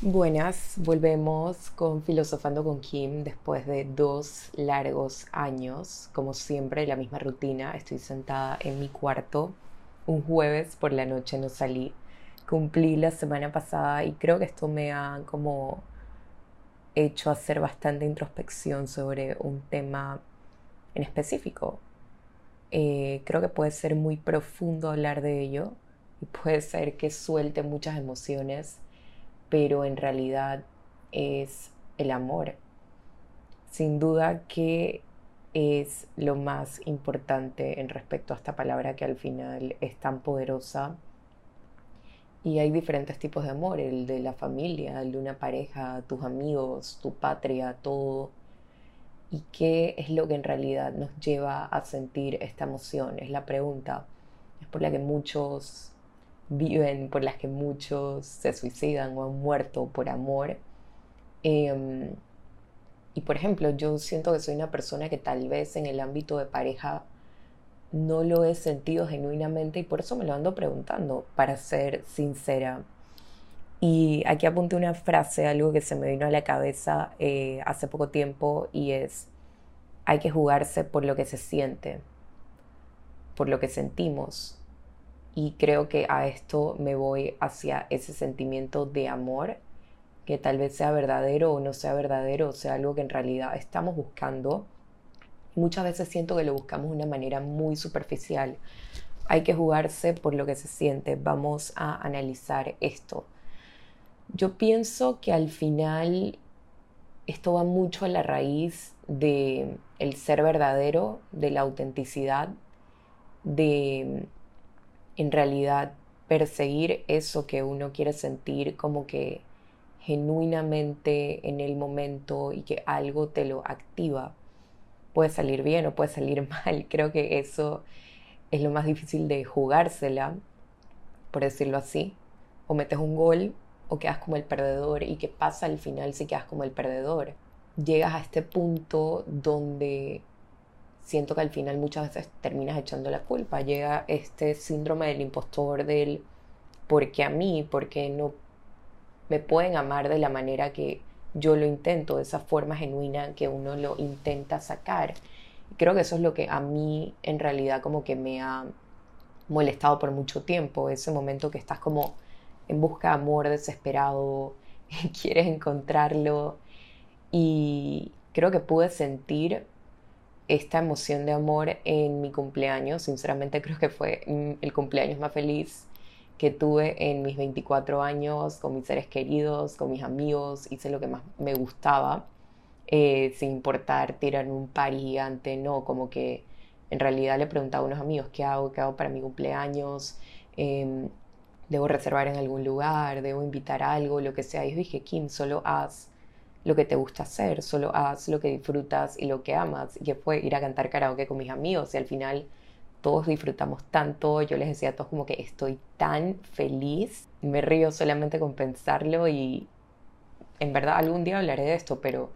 Buenas, volvemos con Filosofando con Kim después de dos largos años. Como siempre, la misma rutina. Estoy sentada en mi cuarto. Un jueves por la noche no salí. Cumplí la semana pasada y creo que esto me ha como hecho hacer bastante introspección sobre un tema en específico. Eh, creo que puede ser muy profundo hablar de ello y puede ser que suelte muchas emociones pero en realidad es el amor. Sin duda que es lo más importante en respecto a esta palabra que al final es tan poderosa. Y hay diferentes tipos de amor, el de la familia, el de una pareja, tus amigos, tu patria, todo. ¿Y qué es lo que en realidad nos lleva a sentir esta emoción? Es la pregunta. Es por la que muchos viven, por las que muchos se suicidan o han muerto por amor. Em, y por ejemplo, yo siento que soy una persona que tal vez en el ámbito de pareja no lo he sentido genuinamente y por eso me lo ando preguntando, para ser sincera. Y aquí apunté una frase, algo que se me vino a la cabeza eh, hace poco tiempo y es, hay que jugarse por lo que se siente, por lo que sentimos, y creo que a esto me voy hacia ese sentimiento de amor, que tal vez sea verdadero o no sea verdadero, o sea algo que en realidad estamos buscando. Muchas veces siento que lo buscamos de una manera muy superficial. Hay que jugarse por lo que se siente. Vamos a analizar esto. Yo pienso que al final esto va mucho a la raíz de el ser verdadero, de la autenticidad, de en realidad perseguir eso que uno quiere sentir como que genuinamente en el momento y que algo te lo activa. Puede salir bien o puede salir mal. Creo que eso es lo más difícil de jugársela, por decirlo así. O metes un gol o quedas como el perdedor. ¿Y qué pasa al final si quedas como el perdedor? Llegas a este punto donde siento que al final muchas veces terminas echando la culpa. Llega este síndrome del impostor del ¿por qué a mí? porque no me pueden amar de la manera que yo lo intento, de esa forma genuina que uno lo intenta sacar? Creo que eso es lo que a mí en realidad como que me ha molestado por mucho tiempo, ese momento que estás como en busca de amor desesperado, quieres encontrarlo y creo que pude sentir esta emoción de amor en mi cumpleaños. Sinceramente creo que fue mm, el cumpleaños más feliz que tuve en mis 24 años con mis seres queridos, con mis amigos. Hice lo que más me gustaba, eh, sin importar tirar un par gigante, no, como que en realidad le preguntaba a unos amigos qué hago, qué hago para mi cumpleaños. Em, debo reservar en algún lugar, debo invitar algo, lo que sea. Y dije, Kim, solo haz lo que te gusta hacer, solo haz lo que disfrutas y lo que amas. Y que fue ir a cantar karaoke con mis amigos y al final todos disfrutamos tanto. Yo les decía a todos como que estoy tan feliz. Me río solamente con pensarlo y en verdad algún día hablaré de esto, pero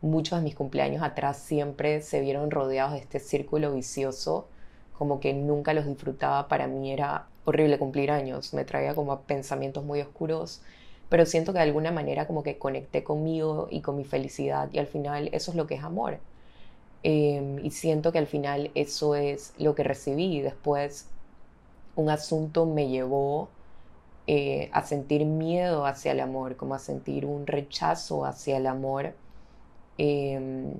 muchos de mis cumpleaños atrás siempre se vieron rodeados de este círculo vicioso, como que nunca los disfrutaba. Para mí era horrible cumplir años, me traía como pensamientos muy oscuros pero siento que de alguna manera como que conecté conmigo y con mi felicidad y al final eso es lo que es amor. Em, y siento que al final eso es lo que recibí. Después un asunto me llevó eh, a sentir miedo hacia el amor, como a sentir un rechazo hacia el amor, em,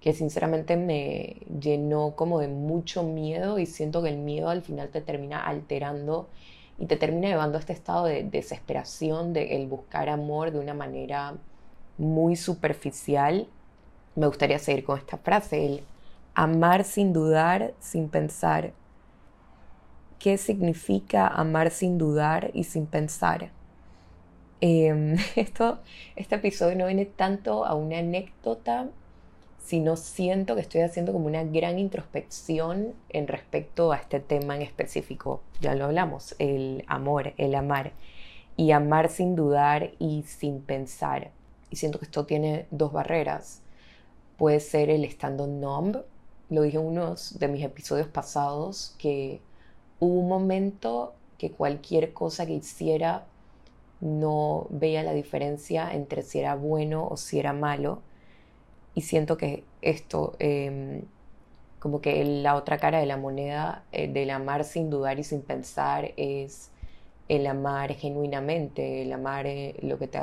que sinceramente me llenó como de mucho miedo y siento que el miedo al final te termina alterando y te termina llevando a este estado de desesperación, de el buscar amor de una manera muy superficial. Me gustaría seguir con esta frase, el amar sin dudar, sin pensar. ¿Qué significa amar sin dudar y sin pensar? Em, esto, este episodio no viene tanto a una anécdota sino siento que estoy haciendo como una gran introspección en respecto a este tema en específico. Ya lo hablamos, el amor, el amar. Y amar sin dudar y sin pensar. Y siento que esto tiene dos barreras. Puede ser el estando numb. Lo dije en uno de mis episodios pasados, que hubo un momento que cualquier cosa que hiciera no veía la diferencia entre si era bueno o si era malo. Y siento que esto, em, como que la otra cara de la moneda eh, del amar sin dudar y sin pensar es el amar genuinamente, el amar eh, lo que te,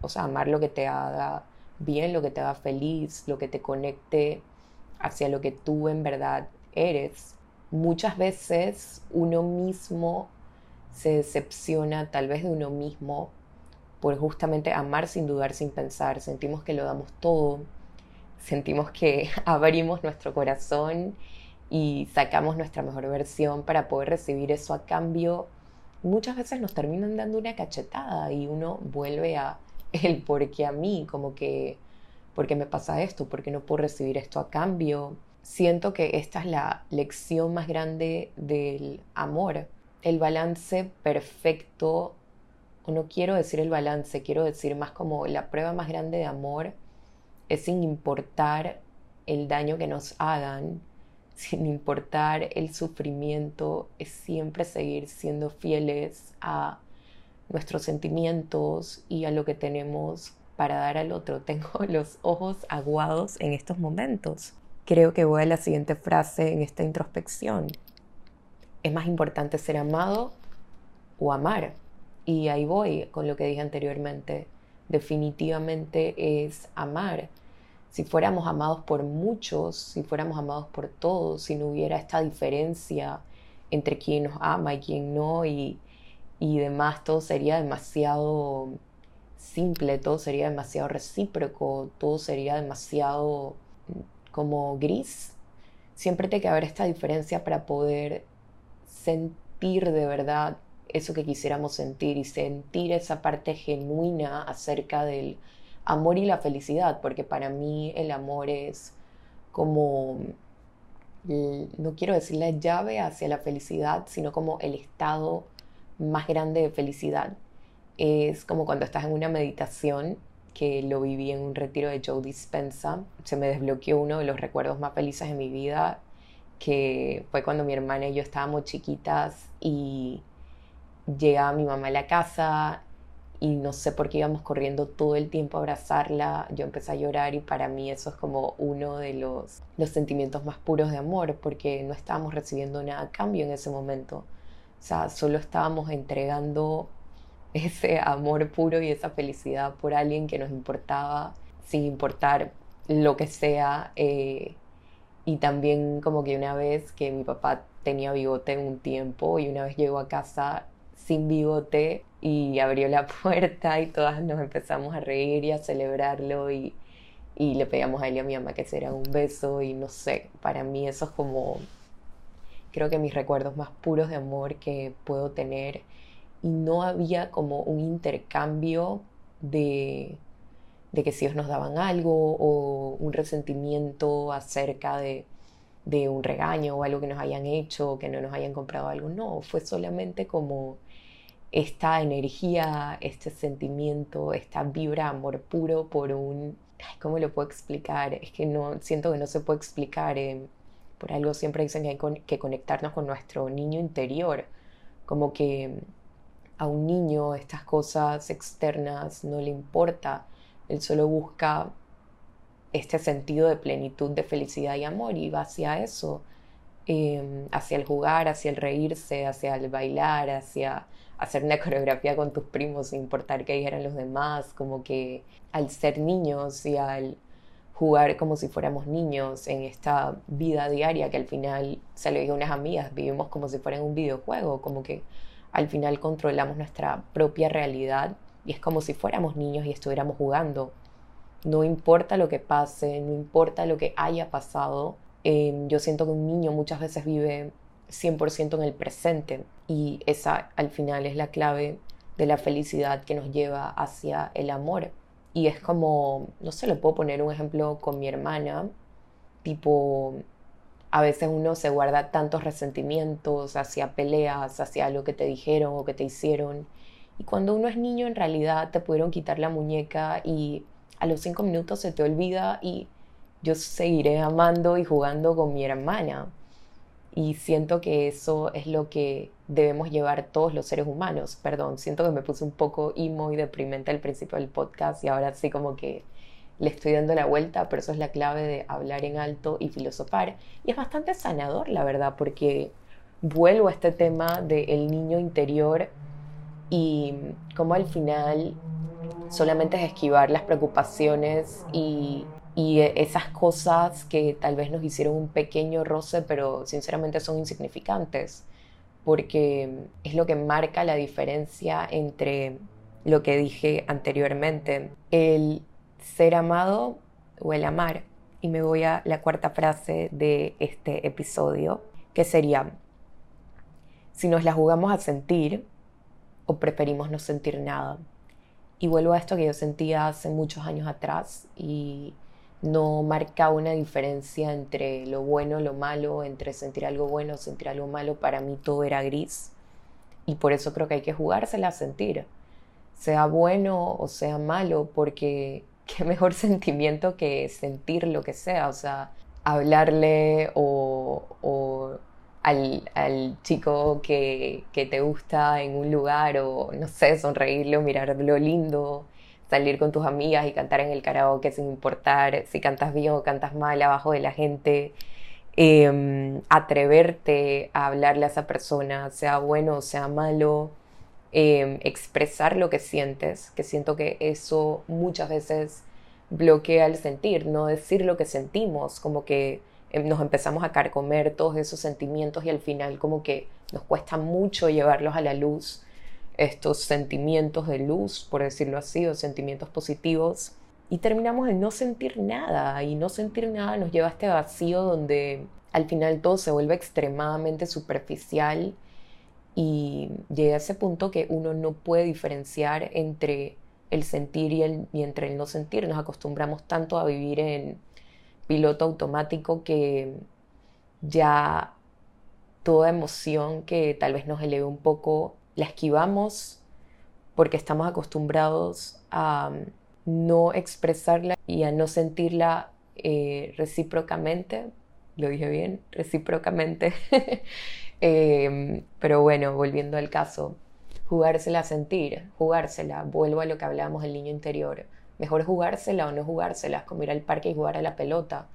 o sea, amar lo que te haga bien, lo que te haga feliz, lo que te conecte hacia lo que tú en verdad eres. Muchas veces uno mismo se decepciona tal vez de uno mismo por justamente amar sin dudar, sin pensar. Sentimos que lo damos todo, sentimos que abrimos nuestro corazón y sacamos nuestra mejor versión para poder recibir eso a cambio. Muchas veces nos terminan dando una cachetada y uno vuelve a el por qué a mí, como que, ¿por qué me pasa esto? ¿Por qué no puedo recibir esto a cambio? Siento que esta es la lección más grande del amor, el balance perfecto, o no quiero decir el balance, quiero decir más como la prueba más grande de amor es sin importar el daño que nos hagan, sin importar el sufrimiento, es siempre seguir siendo fieles a nuestros sentimientos y a lo que tenemos para dar al otro. Tengo los ojos aguados en estos momentos. Creo que voy a la siguiente frase en esta introspección. Es más importante ser amado o amar. Y ahí voy con lo que dije anteriormente. Definitivamente es amar. Si fuéramos amados por muchos, si fuéramos amados por todos, si no hubiera esta diferencia entre quien nos ama y quien no, y, y demás, todo sería demasiado simple, todo sería demasiado recíproco, todo sería demasiado mm, como gris. Siempre tiene que haber esta diferencia para poder sentir de verdad eso que quisiéramos sentir y sentir esa parte genuina acerca del amor y la felicidad, porque para mí el amor es como, no quiero decir la llave hacia la felicidad, sino como el estado más grande de felicidad. Es como cuando estás en una meditación, que lo viví en un retiro de Joe Dispensa, se me desbloqueó uno de los recuerdos más felices de mi vida, que fue cuando mi hermana y yo estábamos chiquitas y llegaba mi mamá a la casa y no sé por qué íbamos corriendo todo el tiempo a abrazarla, yo empecé a llorar y para mí eso es como uno de los, los sentimientos más puros de amor porque no estábamos recibiendo nada a cambio en ese momento o sea, solo estábamos entregando ese amor puro y esa felicidad por alguien que nos importaba, sin importar lo que sea. Eh, y también como que una vez que mi papá tenía bigote un tiempo y una vez llegó a casa sin bigote y abrió la puerta y todas nos empezamos a reír y a celebrarlo y, y le pedíamos a él y a mi mamá que se dieran un beso y no sé, para mí eso es como creo que mis recuerdos más puros de amor que puedo tener. Y no había como un intercambio de, de que si ellos nos daban algo o un resentimiento acerca de, de un regaño o algo que nos hayan hecho o que no nos hayan comprado algo, no, fue solamente como esta energía, este sentimiento, esta vibra amor puro por un... ¿Cómo lo puedo explicar? Es que no, siento que no se puede explicar. Eh, por algo siempre dicen que hay que conectarnos con nuestro niño interior, como que a un niño estas cosas externas no le importa, él solo busca este sentido de plenitud, de felicidad y amor y va hacia eso, em, hacia el jugar, hacia el reírse, hacia el bailar, hacia hacer una coreografía con tus primos sin importar qué dijeran los demás, como que al ser niños y al jugar como si fuéramos niños en esta vida diaria que al final, se lo digo a unas amigas, vivimos como si fuera un videojuego, como que al final controlamos nuestra propia realidad y es como si fuéramos niños y estuviéramos jugando. No importa lo que pase, no importa lo que haya pasado, em, yo siento que un niño muchas veces vive 100% en el presente y esa al final es la clave de la felicidad que nos lleva hacia el amor. Y es como, no sé, le puedo poner un ejemplo con mi hermana, tipo, a veces uno se guarda tantos resentimientos hacia peleas, hacia lo que te dijeron o que te hicieron. Y cuando uno es niño, en realidad te pudieron quitar la muñeca y a los cinco minutos se te olvida y yo seguiré amando y jugando con mi hermana. Y siento que eso es lo que debemos llevar todos los seres humanos. Perdón, siento que me puse un poco emo y deprimente al principio del podcast y ahora sí como que le estoy dando la vuelta, pero eso es la clave de hablar en alto y filosofar. Y es bastante sanador, la verdad, porque vuelvo a este tema del niño interior y como al final solamente es esquivar las preocupaciones y, y esas cosas que tal vez nos hicieron un pequeño roce, pero sinceramente son insignificantes, porque es lo que marca la diferencia entre lo que dije anteriormente, el ser amado o el amar. Y me voy a la cuarta frase de este episodio, que sería, si nos la jugamos a sentir o preferimos no sentir nada. Y vuelvo a esto que yo sentía hace muchos años atrás y no marcaba una diferencia entre lo bueno, lo malo, entre sentir algo bueno, sentir algo malo. Para mí todo era gris. Y por eso creo que hay que jugársela a sentir. Sea bueno o sea malo, porque qué mejor sentimiento que sentir lo que sea, o sea, hablarle o, al, chico que, que, te gusta en un lugar o, no sé, sonreírle o mirarlo lindo, salir con tus amigas y cantar en el karaoke sin importar si cantas bien o cantas mal abajo de la gente. Em, atreverte a hablarle a esa persona, sea bueno o sea malo, Em, expresar lo que sientes, que siento que eso muchas veces bloquea el sentir, no decir lo que sentimos, como que em, nos empezamos a carcomer todos esos sentimientos y al final como que nos cuesta mucho llevarlos a la luz, estos sentimientos de luz, por decirlo así, o sentimientos positivos, y terminamos en no sentir nada, y no sentir nada nos lleva a este vacío donde al final todo se vuelve extremadamente superficial y llega a ese punto que uno no puede diferenciar entre el sentir y, el, y entre el no sentir. Nos acostumbramos tanto a vivir en piloto automático que ya toda emoción que tal vez nos eleve un poco la esquivamos porque estamos acostumbrados a no expresarla y a no sentirla eh, recíprocamente. Lo dije bien, recíprocamente. Em, pero bueno, volviendo al caso, jugársela a sentir, jugársela, vuelvo a lo que hablábamos del niño interior. Mejor jugársela o no jugársela, es como ir al parque y jugar a la pelota.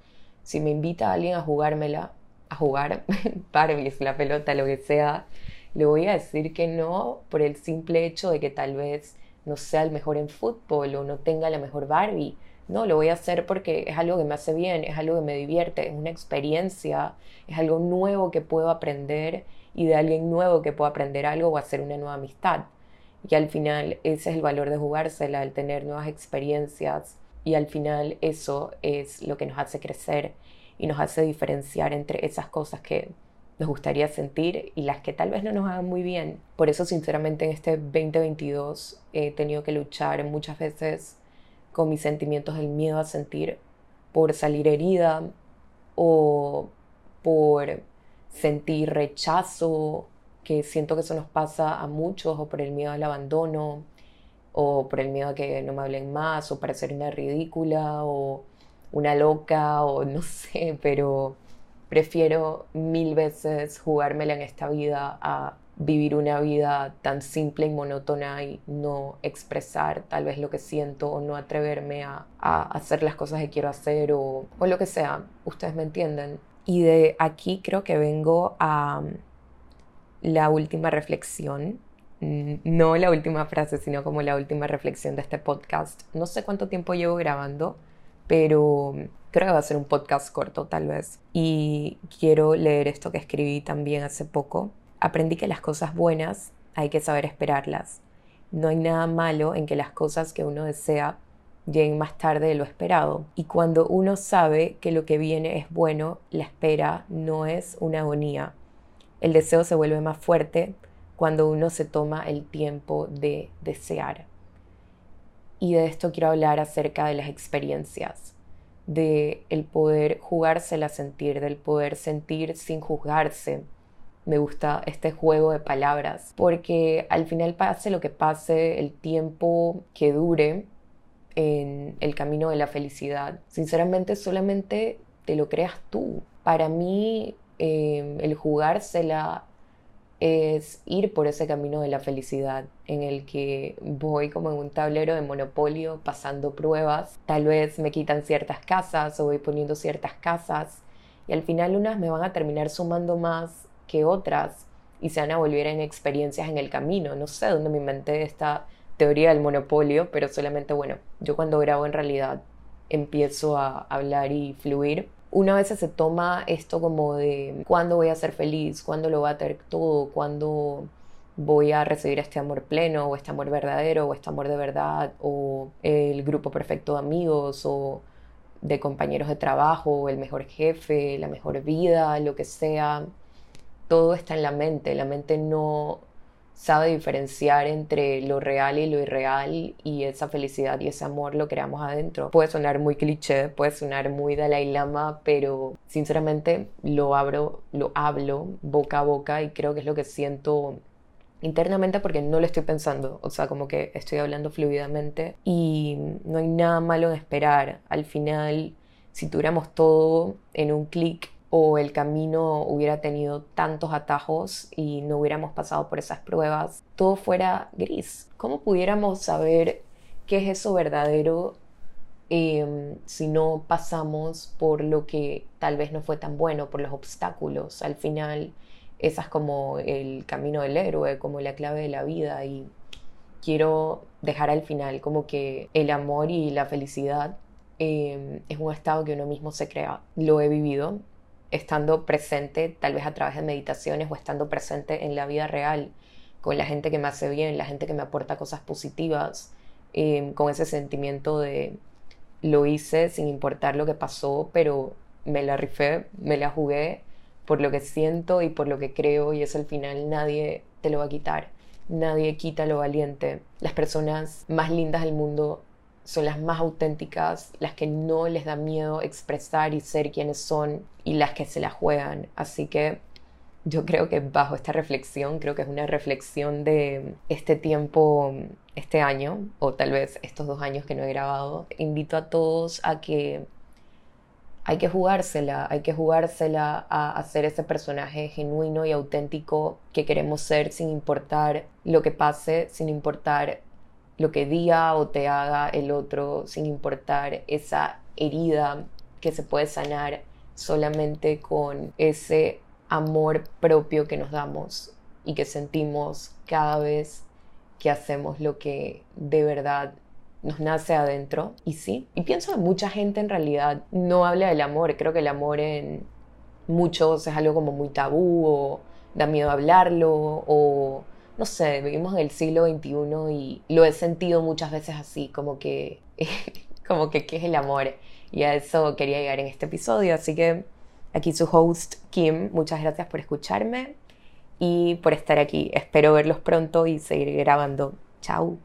Si me invita alguien a jugármela, a jugar Barbies, la pelota, lo que sea, le voy a decir que no por el simple hecho de que tal vez no sea el mejor en fútbol o no tenga la mejor Barbie no, lo voy a hacer porque es algo que me hace bien, es algo que me divierte, es una experiencia, es algo nuevo que puedo aprender y de alguien nuevo que puedo aprender algo o hacer una nueva amistad. Y al final ese es el valor de jugársela, el tener nuevas experiencias y al final eso es lo que nos hace crecer y nos hace diferenciar entre esas cosas que nos gustaría sentir y las que tal vez no nos hagan muy bien. Por eso sinceramente en este 2022 he tenido que luchar muchas veces con mis sentimientos del miedo a sentir por salir herida o por sentir rechazo, que siento que eso nos pasa a muchos, o por el miedo al abandono, o por el miedo a que no me hablen más, o parecer una ridícula, o una loca, o no sé, pero prefiero mil veces jugármela en esta vida a vivir una vida tan simple y monótona y no expresar tal vez lo que siento o no atreverme a, hacer las cosas que quiero hacer o, o, lo que sea. Ustedes me entienden. Y de aquí creo que vengo a la última reflexión. No la última frase, sino como la última reflexión de este podcast. No sé cuánto tiempo llevo grabando, pero creo que va a ser un podcast corto tal vez. Y quiero leer esto que escribí también hace poco aprendí que las cosas buenas hay que saber esperarlas. No hay nada malo en que las cosas que uno desea lleguen más tarde de lo esperado. Y cuando uno sabe que lo que viene es bueno, la espera no es una agonía. El deseo se vuelve más fuerte cuando uno se toma el tiempo de desear. Y de esto quiero hablar acerca de las experiencias, de el poder jugársela sentir, del poder sentir sin juzgarse, me gusta este juego de palabras, porque al final pase lo que pase, el tiempo que dure en el camino de la felicidad, sinceramente solamente te lo creas tú. Para mí eh, el jugársela es ir por ese camino de la felicidad en el que voy como en un tablero de monopolio pasando pruebas. Tal vez me quitan ciertas casas o voy poniendo ciertas casas y al final unas me van a terminar sumando más que otras y se van a volver en experiencias en el camino. No sé dónde me inventé esta teoría del monopolio, pero solamente, bueno, yo cuando grabo en realidad empiezo a hablar y fluir una vez se toma esto como de cuándo voy a ser feliz, cuándo lo va a tener todo, cuándo voy a recibir este amor pleno o este amor verdadero o este amor de verdad o el grupo perfecto de amigos o de compañeros de trabajo, el mejor jefe, la mejor vida, lo que sea, todo está en la mente. La mente no sabe diferenciar entre lo real y lo irreal y esa felicidad y ese amor lo creamos adentro. Puede sonar muy cliché, puede sonar muy Dalai Lama, pero sinceramente lo abro, lo hablo boca a boca y creo que es lo que siento internamente porque no lo estoy pensando, o sea, como que estoy hablando fluidamente y no hay nada malo en esperar. Al final, si tuviéramos todo en un clic, o el camino hubiera tenido tantos atajos y no hubiéramos pasado por esas pruebas, todo fuera gris. ¿Cómo pudiéramos saber qué es eso verdadero em, si no pasamos por lo que tal vez no fue tan bueno, por los obstáculos? Al final, esa es como el camino del héroe, como la clave de la vida y quiero dejar al final como que el amor y la felicidad em, es un estado que uno mismo se crea. Lo he vivido, estando presente, tal vez a través de meditaciones o estando presente en la vida real, con la gente que me hace bien, la gente que me aporta cosas positivas, em, con ese sentimiento de lo hice sin importar lo que pasó, pero me la rifé, me la jugué por lo que siento y por lo que creo y eso al final nadie te lo va a quitar. Nadie quita lo valiente. Las personas más lindas del mundo son las más auténticas, las que no les da miedo expresar y ser quienes son y las que se la juegan. Así que yo creo que bajo esta reflexión, creo que es una reflexión de este tiempo, este año, o tal vez estos dos años que no he grabado, invito a todos a que hay que jugársela, hay que jugársela a hacer ese personaje genuino y auténtico que queremos ser sin importar lo que pase, sin importar lo que diga o te haga el otro, sin importar esa herida que se puede sanar solamente con ese amor propio que nos damos y que sentimos cada vez que hacemos lo que de verdad nos nace adentro. Y sí, y pienso que mucha gente en realidad no habla del amor. Creo que el amor en muchos es algo como muy tabú o da miedo hablarlo o no sé, vivimos en el siglo XXI y lo he sentido muchas veces así, como que, como que qué es el amor. Y a eso quería llegar en este episodio, así que aquí su host Kim, muchas gracias por escucharme y por estar aquí. Espero verlos pronto y seguir grabando. Chao.